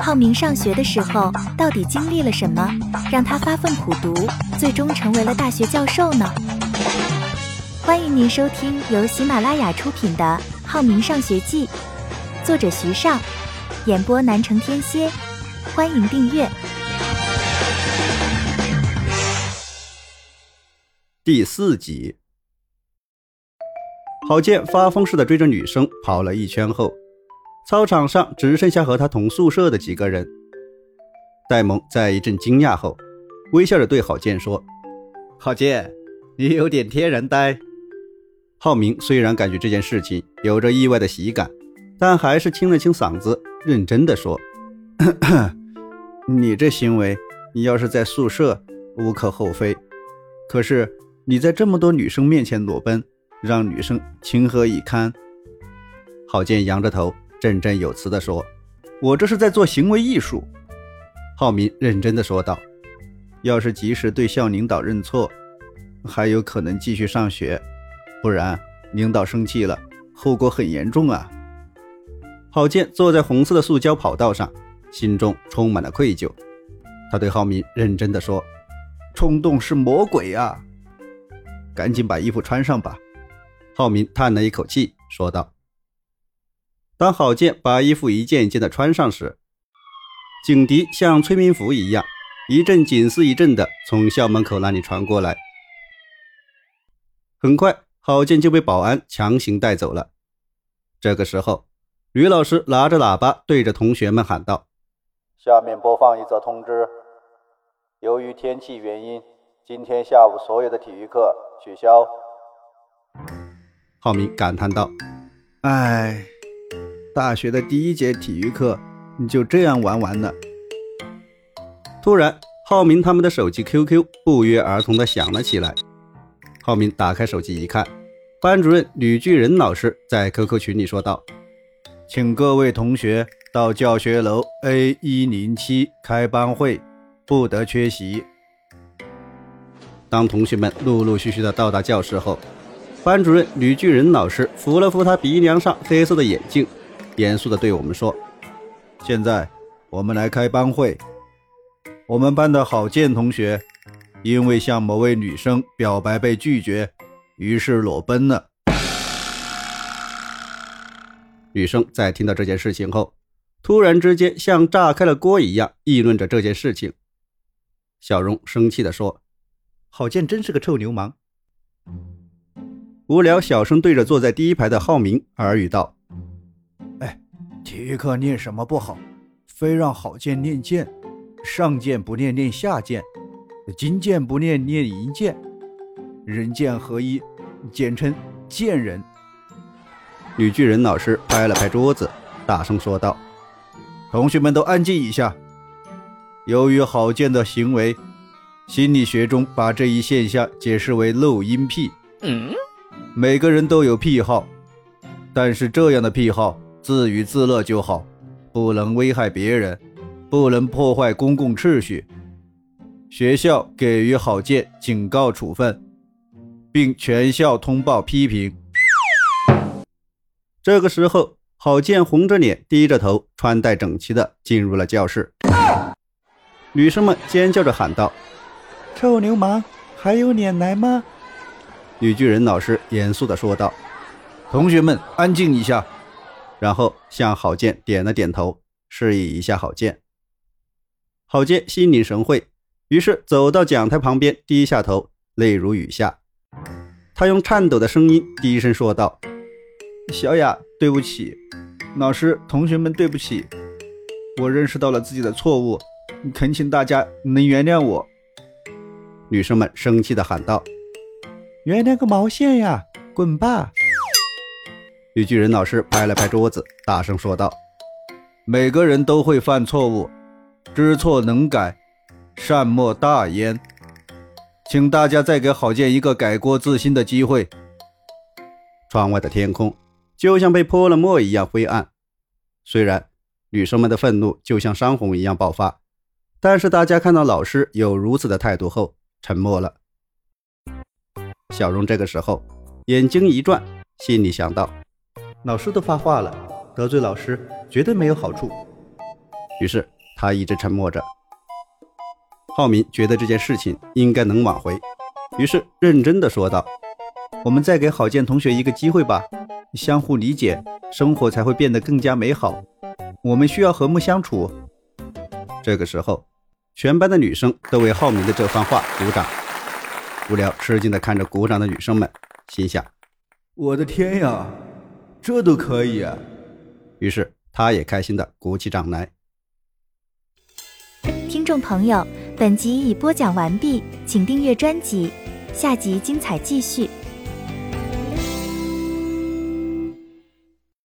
浩明上学的时候到底经历了什么，让他发奋苦读，最终成为了大学教授呢？欢迎您收听由喜马拉雅出品的《浩明上学记》，作者徐尚，演播南城天蝎。欢迎订阅第四集。郝建发疯似的追着女生跑了一圈后。操场上只剩下和他同宿舍的几个人。戴蒙在一阵惊讶后，微笑着对郝建说：“郝建，你有点天然呆。”浩明虽然感觉这件事情有着意外的喜感，但还是清了清嗓子，认真的说：“ 你这行为，你要是在宿舍无可厚非，可是你在这么多女生面前裸奔，让女生情何以堪？”郝建扬着头。振振有词地说：“我这是在做行为艺术。”浩明认真地说道：“要是及时对校领导认错，还有可能继续上学；不然，领导生气了，后果很严重啊。”郝建坐在红色的塑胶跑道上，心中充满了愧疚。他对浩明认真地说：“冲动是魔鬼啊，赶紧把衣服穿上吧。”浩明叹了一口气，说道。当郝建把衣服一件一件的穿上时，警笛像催眠符一样，一阵紧似一阵的从校门口那里传过来。很快，郝建就被保安强行带走了。这个时候，吕老师拿着喇叭对着同学们喊道：“下面播放一则通知，由于天气原因，今天下午所有的体育课取消。”浩明感叹道：“唉。”大学的第一节体育课，你就这样玩完了。突然，浩明他们的手机 QQ 不约而同的响了起来。浩明打开手机一看，班主任吕巨仁老师在 QQ 群里说道：“请各位同学到教学楼 A 一零七开班会，不得缺席。”当同学们陆陆续续的到达教室后，班主任吕巨仁老师扶了扶他鼻梁上黑色的眼镜。严肃地对我们说：“现在我们来开班会。我们班的郝建同学因为向某位女生表白被拒绝，于是裸奔了。”女生在听到这件事情后，突然之间像炸开了锅一样议论着这件事情。小荣生气地说：“郝建真是个臭流氓。”无聊小声对着坐在第一排的浩明耳语道。体育课练什么不好，非让郝剑练剑，上剑不练练下剑，金剑不练练银剑，人剑合一，简称剑人。女巨人老师拍了拍桌子，大声说道：“同学们都安静一下。由于郝建的行为，心理学中把这一现象解释为漏音癖。嗯，每个人都有癖好，但是这样的癖好。”自娱自乐就好，不能危害别人，不能破坏公共秩序。学校给予郝建警告处分，并全校通报批评。这个时候，郝建红着脸，低着头，穿戴整齐的进入了教室。女生们尖叫着喊道：“臭流氓，还有脸来吗？”女巨人老师严肃的说道：“同学们，安静一下。”然后向郝建点了点头，示意一下郝建。郝建心领神会，于是走到讲台旁边，低下头，泪如雨下。他用颤抖的声音低声说道：“小雅，对不起，老师，同学们，对不起，我认识到了自己的错误，恳请大家能原谅我。”女生们生气地喊道：“原谅个毛线呀，滚吧！”绿巨人老师拍了拍桌子，大声说道：“每个人都会犯错误，知错能改，善莫大焉。请大家再给郝建一个改过自新的机会。”窗外的天空就像被泼了墨一样灰暗。虽然女生们的愤怒就像山洪一样爆发，但是大家看到老师有如此的态度后，沉默了。小荣这个时候眼睛一转，心里想到。老师都发话了，得罪老师绝对没有好处。于是他一直沉默着。浩明觉得这件事情应该能挽回，于是认真的说道：“我们再给郝建同学一个机会吧，相互理解，生活才会变得更加美好。我们需要和睦相处。”这个时候，全班的女生都为浩明的这番话鼓掌。无聊吃惊的看着鼓掌的女生们，心想：“我的天呀，这都可以！”啊！于是他也开心的鼓起掌来。听众朋友。本集已播讲完毕，请订阅专辑，下集精彩继续。